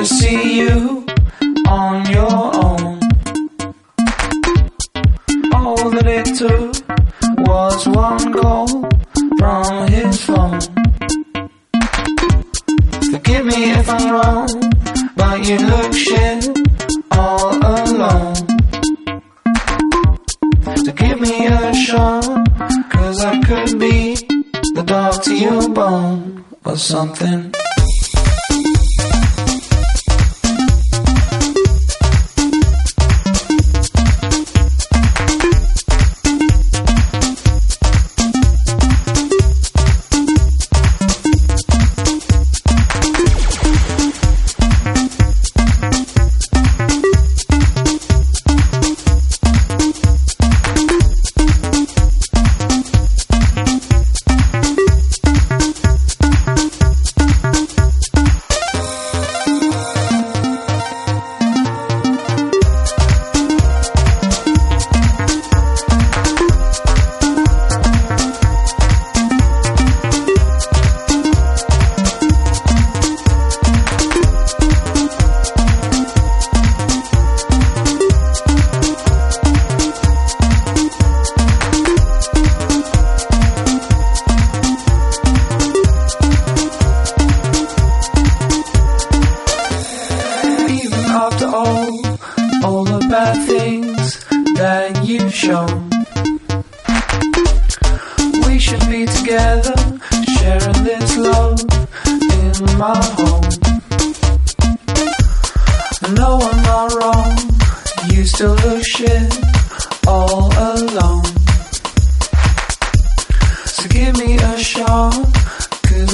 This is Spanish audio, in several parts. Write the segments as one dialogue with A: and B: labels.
A: To see you on your own. All that it took was one call from his phone. Forgive me if I'm wrong, but you look shit all alone. So give me a shot, cause I could be the dog to your bone or something.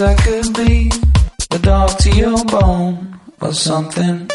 A: I could be the dog to your bone or something.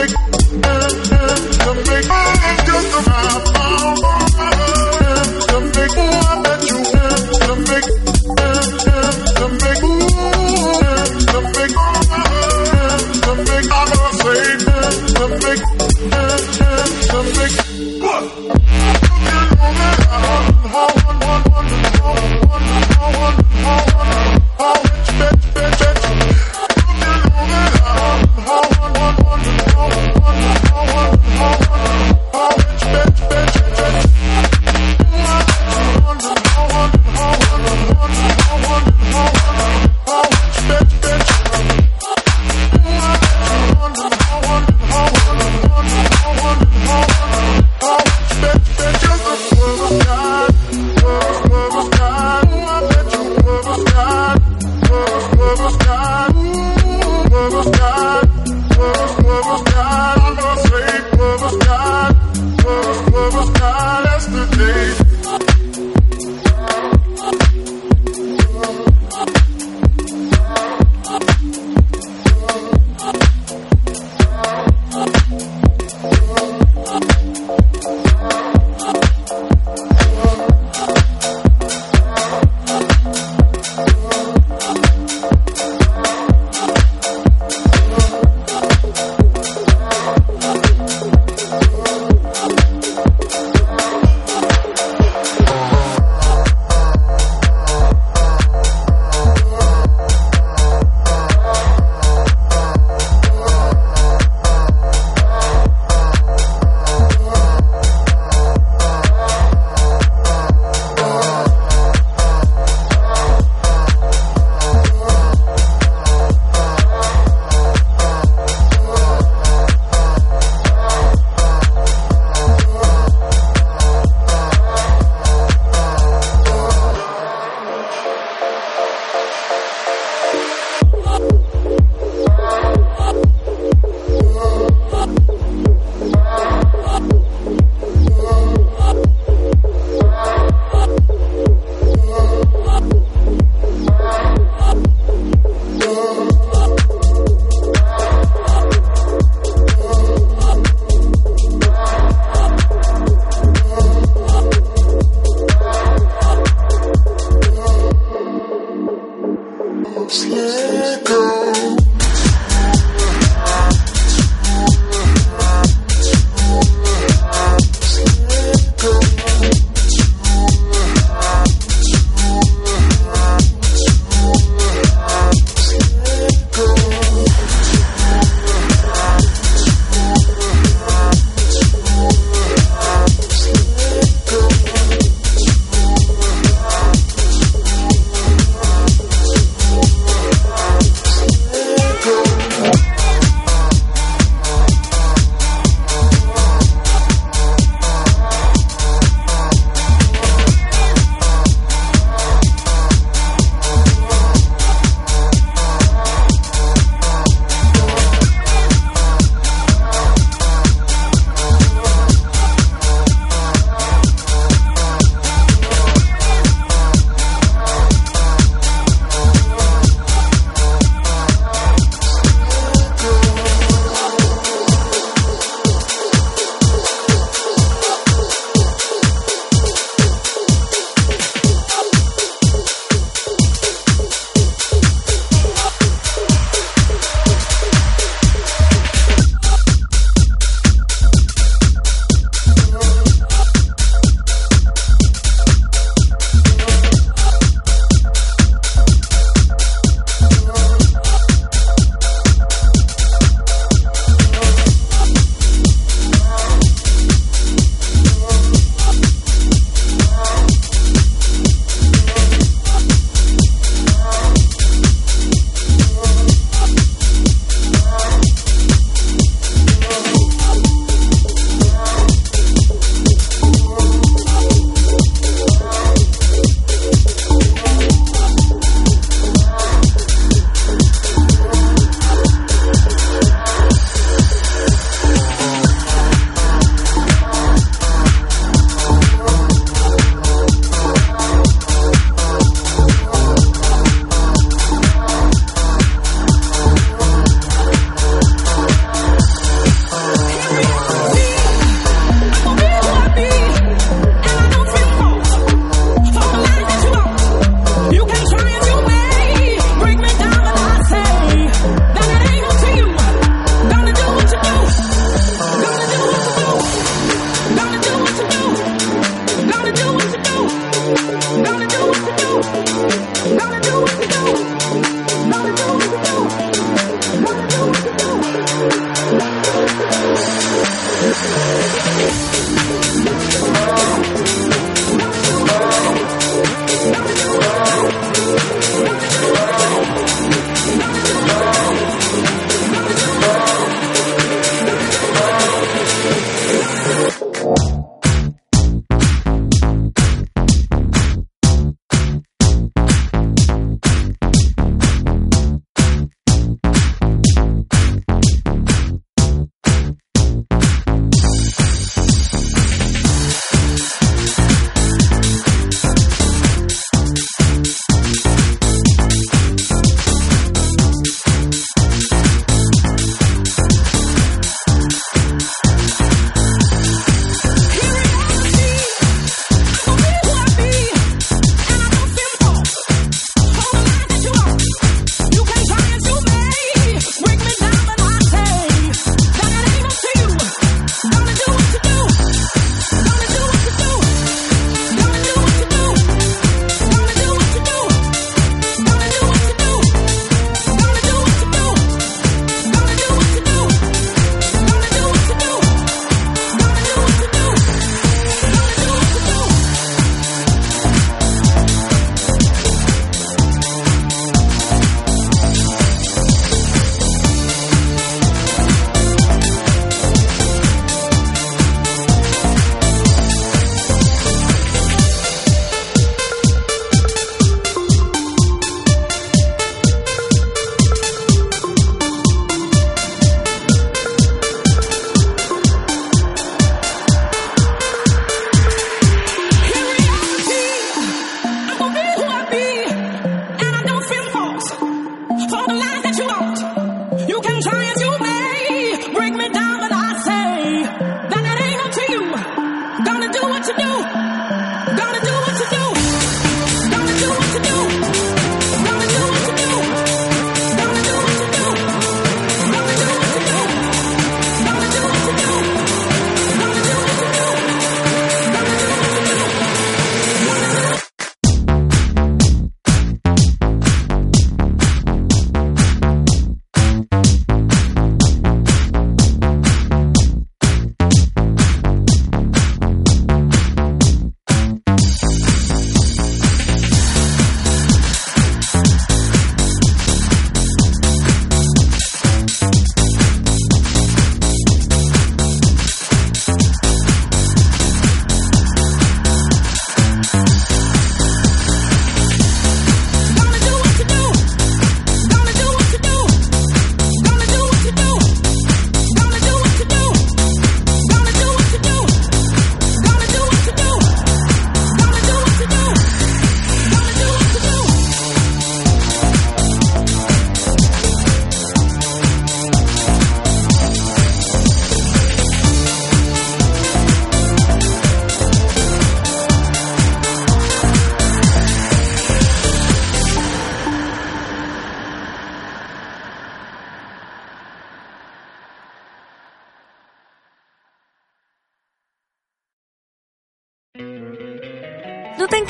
B: music.